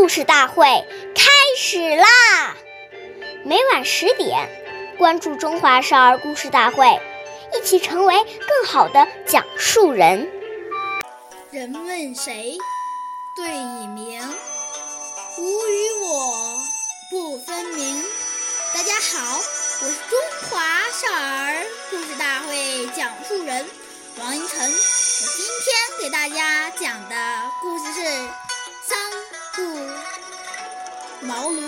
故事大会开始啦！每晚十点，关注《中华少儿故事大会》，一起成为更好的讲述人。人问谁，对已明，吾与我不分明。大家好，我是中华少儿故事大会讲述人王一晨。我今天给大家讲的故事是《三顾茅庐》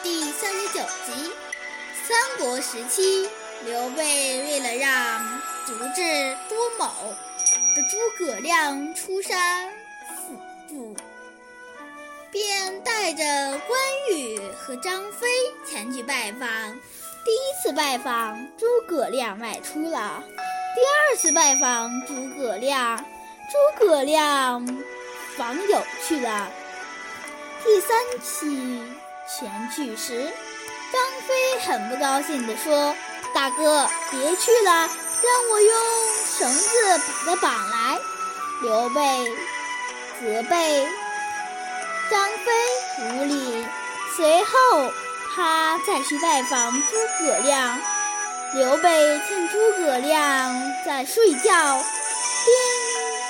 第三十九集。三国时期，刘备为了让足智多谋的诸葛亮出山辅助，便带着关羽和张飞前去拜访。第一次拜访，诸葛亮外出了。第二次拜访诸葛亮，诸葛亮访友去了。第三期前去时，张飞很不高兴地说：“大哥，别去了，让我用绳子把他绑来。”刘备责备张飞无礼。随后，他再去拜访诸葛亮。刘备见诸葛亮在睡觉，便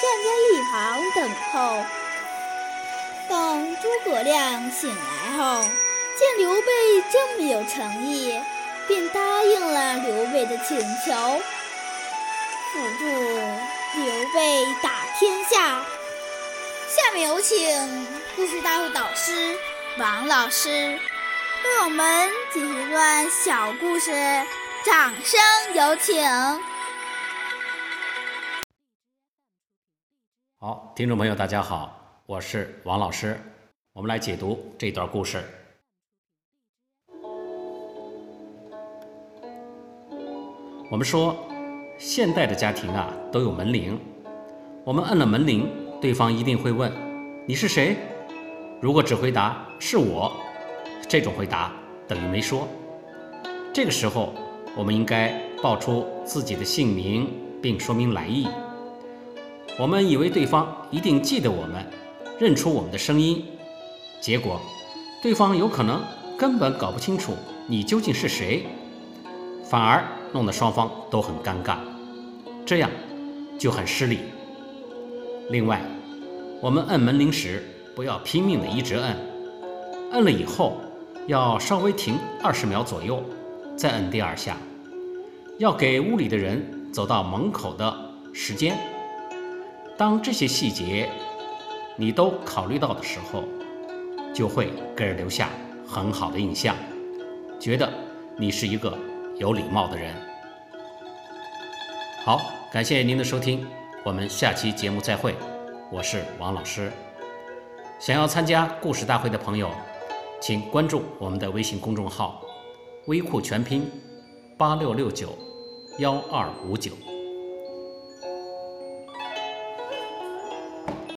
站在一旁等候。等诸葛亮醒来后，见刘备这么有诚意，便答应了刘备的请求，辅助刘备打天下。下面有请故事大会导师王老师为我们解一段小故事。掌声有请。好，听众朋友，大家好，我是王老师，我们来解读这段故事。我们说，现代的家庭啊都有门铃，我们摁了门铃，对方一定会问你是谁。如果只回答是我，这种回答等于没说。这个时候。我们应该报出自己的姓名，并说明来意。我们以为对方一定记得我们，认出我们的声音，结果对方有可能根本搞不清楚你究竟是谁，反而弄得双方都很尴尬，这样就很失礼。另外，我们摁门铃时不要拼命的一直摁，摁了以后要稍微停二十秒左右。再摁第二下，要给屋里的人走到门口的时间。当这些细节你都考虑到的时候，就会给人留下很好的印象，觉得你是一个有礼貌的人。好，感谢您的收听，我们下期节目再会。我是王老师。想要参加故事大会的朋友，请关注我们的微信公众号。微库全拼八六六九幺二五九。